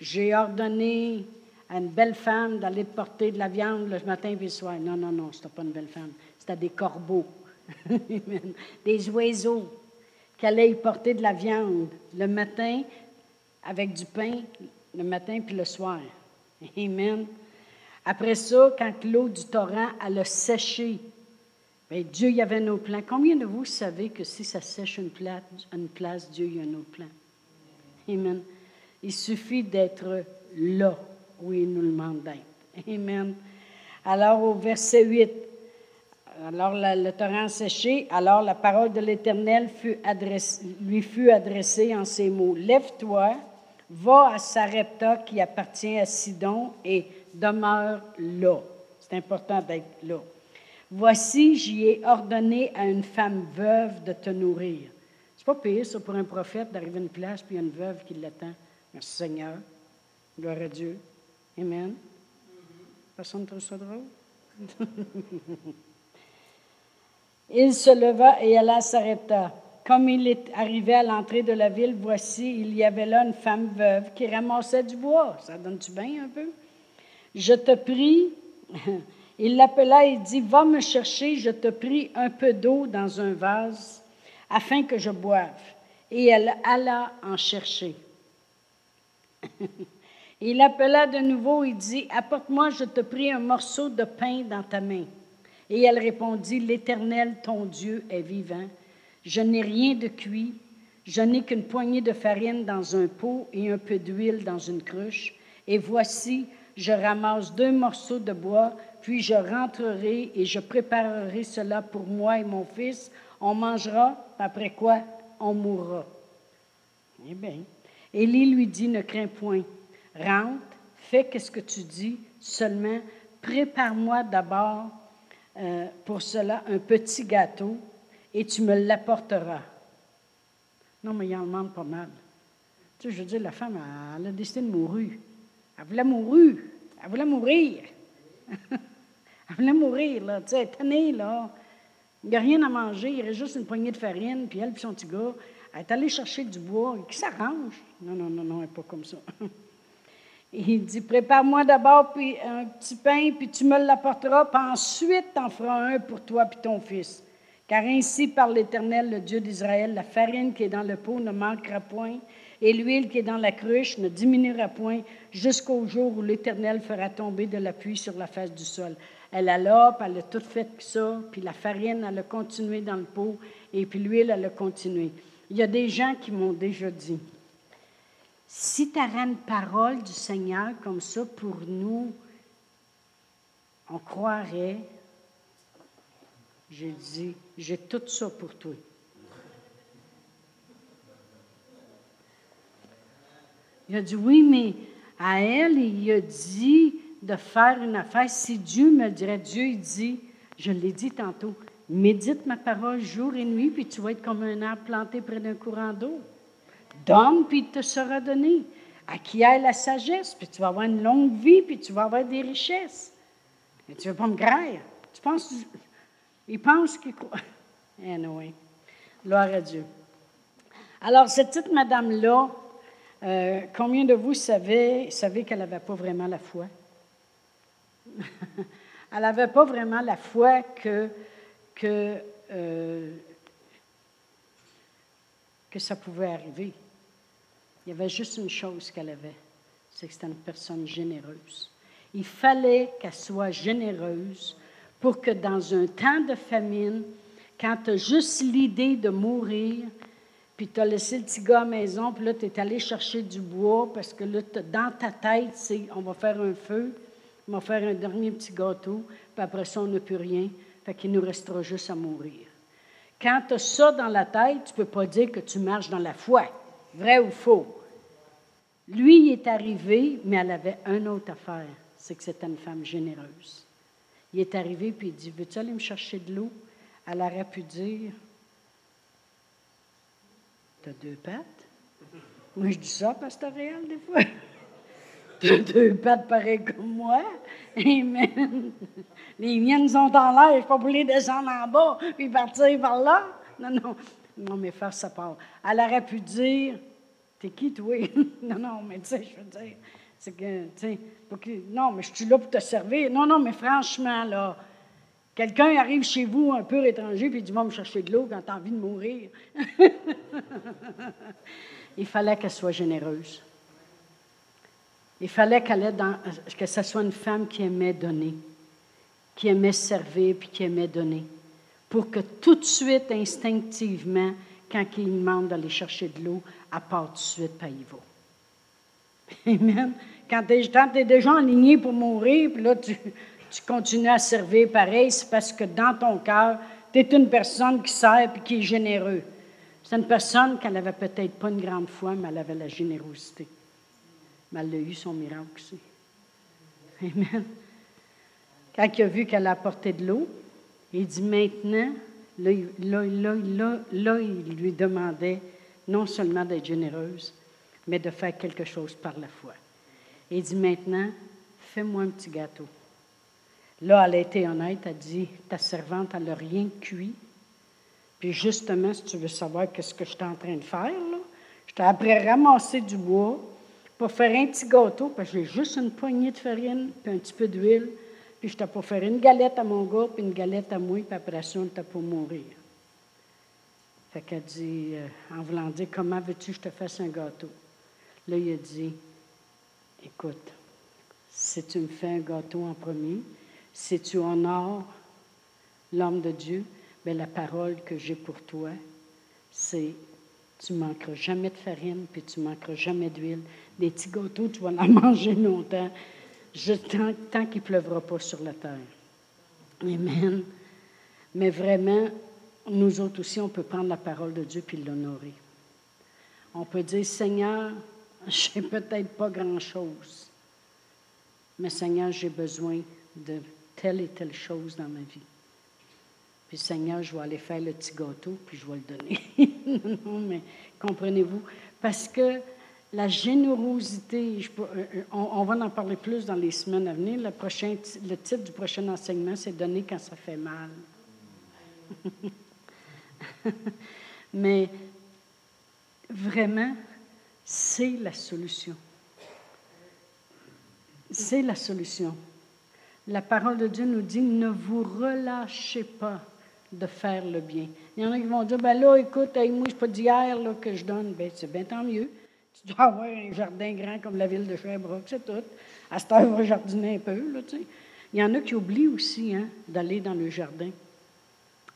J'ai ordonné à une belle femme d'aller porter de la viande le matin et le soir. Non, non, non, c'était pas une belle femme. C'était des corbeaux, des oiseaux qui allaient y porter de la viande le matin avec du pain, le matin puis le soir. Amen. Après ça, quand l'eau du torrent a séché, bien, Dieu y avait un autre plan. Combien de vous savez que si ça sèche une place, une place Dieu y a un autre plan? Amen. Il suffit d'être là où il nous demande d'être. Amen. Alors au verset 8, alors le torrent séché, alors la parole de l'Éternel lui fut adressée en ces mots. Lève-toi, va à Sarepta qui appartient à Sidon et demeure là. C'est important d'être là. Voici, j'y ai ordonné à une femme veuve de te nourrir. C'est pas pire, ça, pour un prophète d'arriver à une place, puis il y a une veuve qui l'attend. Merci Seigneur. Gloire à Dieu. Amen. Personne ne trouve ça drôle? <laughs> il se leva et alla s'arrêta. Comme il est arrivé à l'entrée de la ville, voici, il y avait là une femme veuve qui ramassait du bois. Ça donne-tu bien un peu? Je te prie. <laughs> Il l'appela et dit, va me chercher, je te prie, un peu d'eau dans un vase, afin que je boive. Et elle alla en chercher. <laughs> Il appela de nouveau et dit, Apporte-moi, je te prie, un morceau de pain dans ta main. Et elle répondit, L'Éternel, ton Dieu, est vivant. Je n'ai rien de cuit, je n'ai qu'une poignée de farine dans un pot et un peu d'huile dans une cruche. Et voici, je ramasse deux morceaux de bois, puis je rentrerai et je préparerai cela pour moi et mon fils. On mangera, après quoi on mourra. Eh bien, Élie lui dit, ne crains point rentre, fais ce que tu dis, seulement prépare-moi d'abord euh, pour cela un petit gâteau et tu me l'apporteras. Non, mais il en demande pas mal. Tu sais, je veux dire, la femme, elle, a décidé de mourir. Elle voulait mourir. Elle voulait mourir. <laughs> elle voulait mourir, là. Tu sais, tannée, là. Il n'y a rien à manger, il reste juste une poignée de farine, puis elle puis son petit gars, elle est allée chercher du bois, qui s'arrange. Non, non, non, non, elle n'est pas comme ça. <laughs> Il dit, prépare-moi d'abord un petit pain, puis tu me l'apporteras, puis ensuite t'en feras un pour toi puis ton fils. Car ainsi par l'Éternel, le Dieu d'Israël, la farine qui est dans le pot ne manquera point, et l'huile qui est dans la cruche ne diminuera point, jusqu'au jour où l'Éternel fera tomber de la pluie sur la face du sol. Elle a là, elle a tout fait ça, puis la farine, elle a continué dans le pot, et puis l'huile, elle a continué. Il y a des gens qui m'ont déjà dit, si tu as une parole du Seigneur comme ça pour nous, on croirait, j'ai dit, j'ai tout ça pour toi. Il a dit, oui, mais à elle, il a dit de faire une affaire. Si Dieu me dirait, Dieu, il dit, je l'ai dit tantôt, médite ma parole jour et nuit, puis tu vas être comme un arbre planté près d'un courant d'eau. Donne, puis il te sera donné. Acquiert la sagesse, puis tu vas avoir une longue vie, puis tu vas avoir des richesses. Et tu ne veux pas me grailler. Tu penses. Il pense qu'il croit. <laughs> Anyway. Gloire à Dieu. Alors, cette petite madame-là, euh, combien de vous savez, qu'elle n'avait pas vraiment la foi? <laughs> elle n'avait pas vraiment la foi que, euh, que ça pouvait arriver. Il y avait juste une chose qu'elle avait, c'est que c'était une personne généreuse. Il fallait qu'elle soit généreuse pour que dans un temps de famine, quand tu as juste l'idée de mourir, puis tu as laissé le petit gars à la maison, puis là, tu es allé chercher du bois, parce que là, dans ta tête, c'est on va faire un feu, on va faire un dernier petit gâteau, puis après ça, on n'a plus rien, fait qu'il nous restera juste à mourir. Quand tu as ça dans la tête, tu ne peux pas dire que tu marches dans la foi. Vrai ou faux? Lui, il est arrivé, mais elle avait une autre affaire, c'est que c'était une femme généreuse. Il est arrivé, puis il dit, veux-tu aller me chercher de l'eau? Elle aurait pu dire, T'as deux pattes? Moi, je dis ça, pasteur réel, des fois. <laughs> T'as deux pattes pareilles comme moi. Amen. Les miennes sont en l'air, je ne pas pour les descendre en bas puis partir par là. Non, non. Non, mais faire ça part. Elle aurait pu dire T'es qui, toi? <laughs> non, non, mais tu sais, je veux dire, c'est que, tu sais, non, mais je suis là pour te servir. Non, non, mais franchement, là, Quelqu'un arrive chez vous, un peu étranger, puis il dit Va me chercher de l'eau quand tu as envie de mourir. <laughs> il fallait qu'elle soit généreuse. Il fallait qu'elle dans, que ce soit une femme qui aimait donner, qui aimait servir, puis qui aimait donner. Pour que tout de suite, instinctivement, quand il demande d'aller chercher de l'eau, elle part tout de suite, pas y va. <laughs> Amen. Quand tu es, déjà aligné pour mourir, puis là, tu, continues à servir pareil, c'est parce que dans ton cœur, tu es une personne qui sert et qui est généreux. C'est une personne qui n'avait peut-être pas une grande foi, mais elle avait la générosité. Mais elle a eu son miracle aussi. Amen. Quand il a vu qu'elle a apporté de l'eau, il dit maintenant, là, là, là, là, il lui demandait non seulement d'être généreuse, mais de faire quelque chose par la foi. Il dit maintenant, fais-moi un petit gâteau. Là, elle a été honnête, elle a dit Ta servante, elle n'a rien cuit. Puis justement, si tu veux savoir qu'est-ce que j'étais en train de faire, là, j'étais après ramasser du bois pour faire un petit gâteau, parce que j'ai juste une poignée de farine, puis un petit peu d'huile. Puis j'étais pour faire une galette à mon gars, puis une galette à moi, puis après ça, on était pour mourir. Fait qu'elle dit, euh, en voulant dire, comment veux-tu que je te fasse un gâteau? Là, il a dit, écoute, si tu me fais un gâteau en premier, si tu honores l'homme de Dieu, bien, la parole que j'ai pour toi, c'est tu manqueras jamais de farine, puis tu manqueras jamais d'huile. Des petits gâteaux, tu vas en <laughs> manger longtemps, juste tant, tant qu'il ne pleuvra pas sur la terre. Amen. Mais vraiment, nous autres aussi, on peut prendre la parole de Dieu puis l'honorer. On peut dire, Seigneur, <laughs> je n'ai peut-être pas grand-chose, mais Seigneur, j'ai besoin de telle et telle chose dans ma vie. Puis Seigneur, je vais aller faire le petit gâteau, puis je vais le donner. <laughs> non, mais comprenez-vous? Parce que la générosité, euh, euh, on, va en parler plus dans les semaines à venir. Le, prochain, le titre du prochain enseignement, c'est Donner quand ça fait mal. <laughs> <laughs> mais vraiment, c'est la solution. C'est la solution. La parole de Dieu nous dit ne vous relâchez pas de faire le bien. Il y en a qui vont dire ben là, écoute, moi, c'est pas d'hier que je donne. Ben, c'est bien tant mieux. Tu dois avoir un jardin grand comme la ville de Sherbrooke, c'est tout. À cette heure, on va jardiner un peu. Là, tu. Il y en a qui oublient aussi hein, d'aller dans le jardin.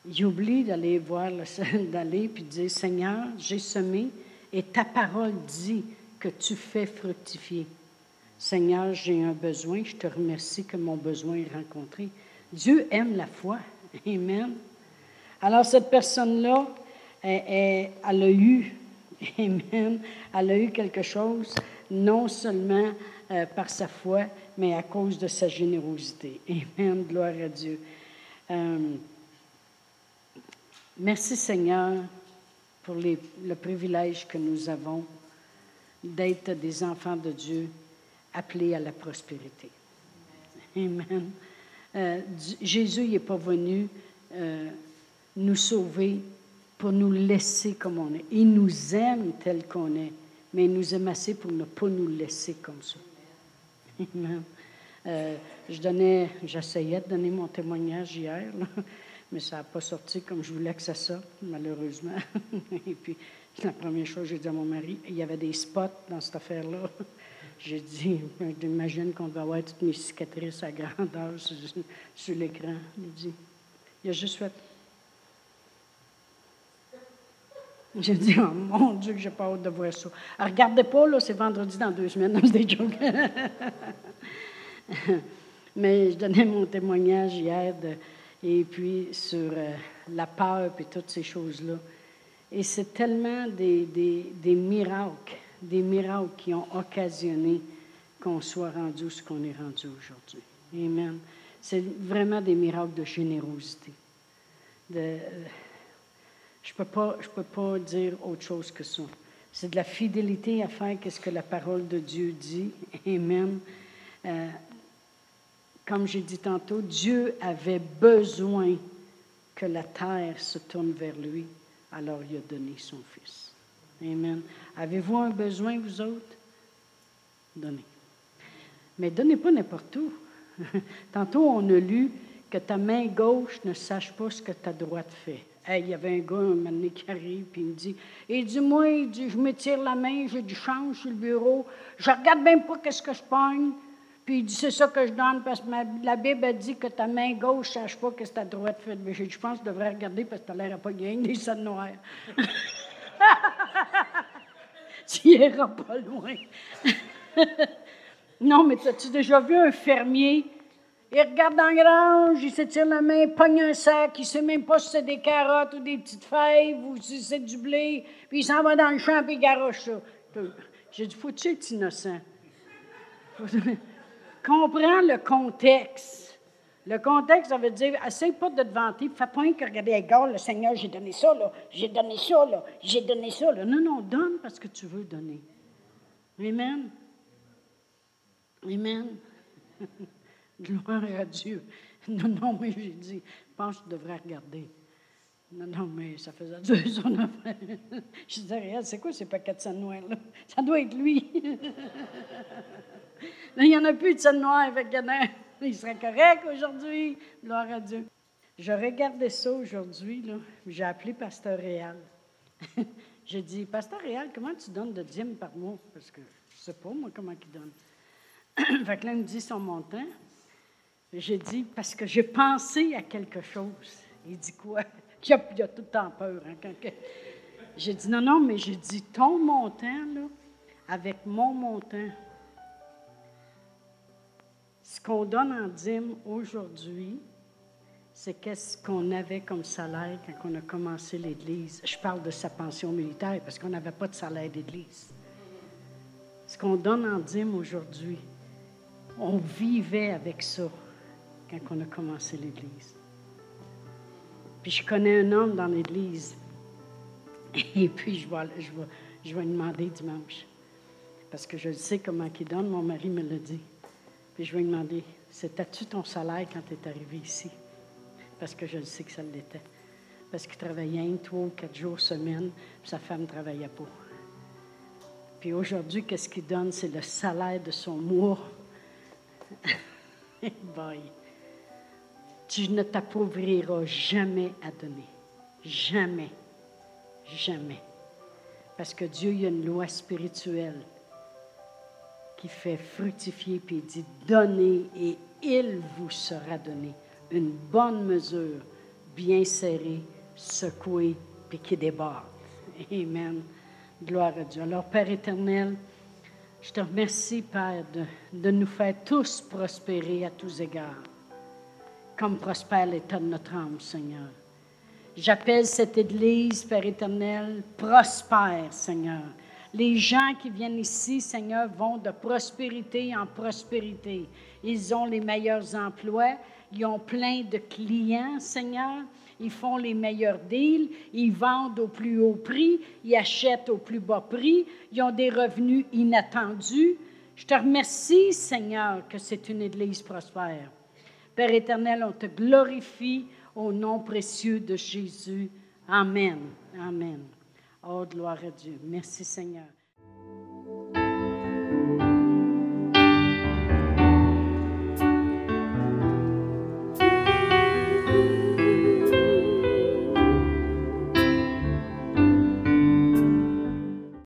Ils oublient d'aller voir, <laughs> d'aller puis dire Seigneur, j'ai semé et ta parole dit que tu fais fructifier. Seigneur, j'ai un besoin, je te remercie que mon besoin est rencontré. Dieu aime la foi. <laughs> Amen. Alors cette personne-là, elle, a eu, <laughs> Amen, elle a eu quelque chose, non seulement euh, par sa foi, mais à cause de sa générosité. Amen, gloire à Dieu. Euh, merci Seigneur pour le privilège que nous avons d'être des enfants de Dieu appelé à la prospérité. Amen. Euh, Jésus n'est pas venu euh, nous sauver pour nous laisser comme on est. Il nous aime tel qu'on est, mais il nous aime assez pour ne pas nous laisser comme ça. Amen. Euh, je donnais, j'essayais de donner mon témoignage hier, mais ça n'a pas sorti comme je voulais que ça sorte, malheureusement. <laughs> Et puis, la première chose j'ai dit à mon mari, il y avait des spots dans cette affaire-là. <laughs> J'ai dit, j'imagine qu'on doit avoir toutes mes cicatrices à grandeur sur, l'écran. Il dit, il a juste fait. J'ai dit, oh mon Dieu, que j'ai pas hâte de voir ça. Alors, regardez pas, là, c'est vendredi dans deux semaines, <laughs> des jokes. Mais je donnais mon témoignage hier, et puis sur euh, la peur et toutes ces choses-là. Et c'est tellement des, des, miracles, des miracles qui ont occasionné qu'on soit rendu ce qu'on est rendu aujourd'hui. Amen. C'est vraiment des miracles de générosité. De, euh, je ne peux, pas, peux pas dire autre chose que ça. C'est de la fidélité à faire ce que la parole de Dieu dit. Amen. Euh, comme j'ai dit tantôt, Dieu avait besoin que la terre se tourne vers lui, alors il a donné son Fils. Amen. Avez-vous un besoin, vous autres? Donnez. Mais donnez pas n'importe où. <laughs> Tantôt, on a lu que ta main gauche ne sache pas ce que ta droite fait il y avait un gars, un moment qui arrive, puis il me dit, il dit, moi, il dit, je me tire la main, j'ai du change sur le bureau, je regarde même pas qu'est-ce que je pogne. Puis il dit, c'est ça que je donne, parce que la Bible dit que ta main gauche ne sache pas que ta droite fait. Mais j'ai dit, je pense que tu devrais regarder parce que tu l'air à pas gagner des sangs noirs. <laughs> tu iras pas loin. <laughs> non, mais as-tu déjà vu un fermier? Il regarde dans la grange, il s'étire la main, pogne un sac, il ne sait même pas si c'est des carottes ou des petites fèves ou si c'est du blé, puis il s'en va dans le champ et il garoche ça. J'ai dit, faut-tu être innocent? Comprends le contexte. Le contexte, ça veut dire, essaye pas de te vanter, fais pas un que regarder, gars, le Seigneur, j'ai donné ça, là, j'ai donné ça, là, j'ai donné ça, là. Non, non, donne parce que tu veux donner. Amen. Amen. <laughs> Gloire à Dieu. Non, non, mais j'ai dit, je pense que tu devrais regarder. Non, non, mais ça faisait <laughs> deux ans après. Je disais, c'est quoi ces paquets de noir là? Ça doit être lui. <laughs> il n'y en a plus de sang noir avec <laughs> Il serait correct aujourd'hui. Gloire à Dieu. Je regardais ça aujourd'hui. J'ai appelé Pasteur Réal. <laughs> J'ai dit, Pasteur Réal, comment tu donnes de dîmes par mois? Parce que je ne sais pas, moi, comment il donne. <clears throat> fait là, il me dit son montant. J'ai dit, parce que j'ai pensé à quelque chose. Il dit quoi? <laughs> Il a, a tout le temps peur. Hein, j'ai dit, non, non, mais j'ai dit, ton montant, là, avec mon montant, ce qu'on donne en dîme aujourd'hui, c'est qu'est-ce qu'on avait comme salaire quand on a commencé l'Église. Je parle de sa pension militaire parce qu'on n'avait pas de salaire d'Église. Ce qu'on donne en dîme aujourd'hui, on vivait avec ça quand on a commencé l'Église. Puis je connais un homme dans l'Église. <laughs> Et puis je vais, lui demander dimanche. Parce que je sais comment il donne, mon mari me l'a dit. Puis je lui demander, c'était-tu ton salaire quand tu es arrivé ici? Parce que je sais que ça l'était. Parce qu'il travaillait un, trois ou quatre jours semaine, puis sa femme ne travaillait pas. Puis aujourd'hui, qu'est-ce qu'il donne? C'est le salaire de son mois. <laughs> Bye tu ne t'appauvriras jamais à donner. Jamais. Jamais. Parce que Dieu, il y a une loi spirituelle qui fait fructifier, puis il dit, donnez et il vous sera donné. Une bonne mesure, bien serrée, secouée, puis qui déborde. Amen. Gloire à Dieu. Alors, Père éternel, je te remercie, Père, de, de nous faire tous prospérer à tous égards comme prospère l'état de notre âme, Seigneur. J'appelle cette Église, Père éternel, prospère, Seigneur. Les gens qui viennent ici, Seigneur, vont de prospérité en prospérité. Ils ont les meilleurs emplois, ils ont plein de clients, Seigneur. Ils font les meilleurs deals, ils vendent au plus haut prix, ils achètent au plus bas prix, ils ont des revenus inattendus. Je te remercie, Seigneur, que c'est une Église prospère. Père éternel, on te glorifie au nom précieux de Jésus. Amen. Amen. Oh, gloire à Dieu. Merci Seigneur.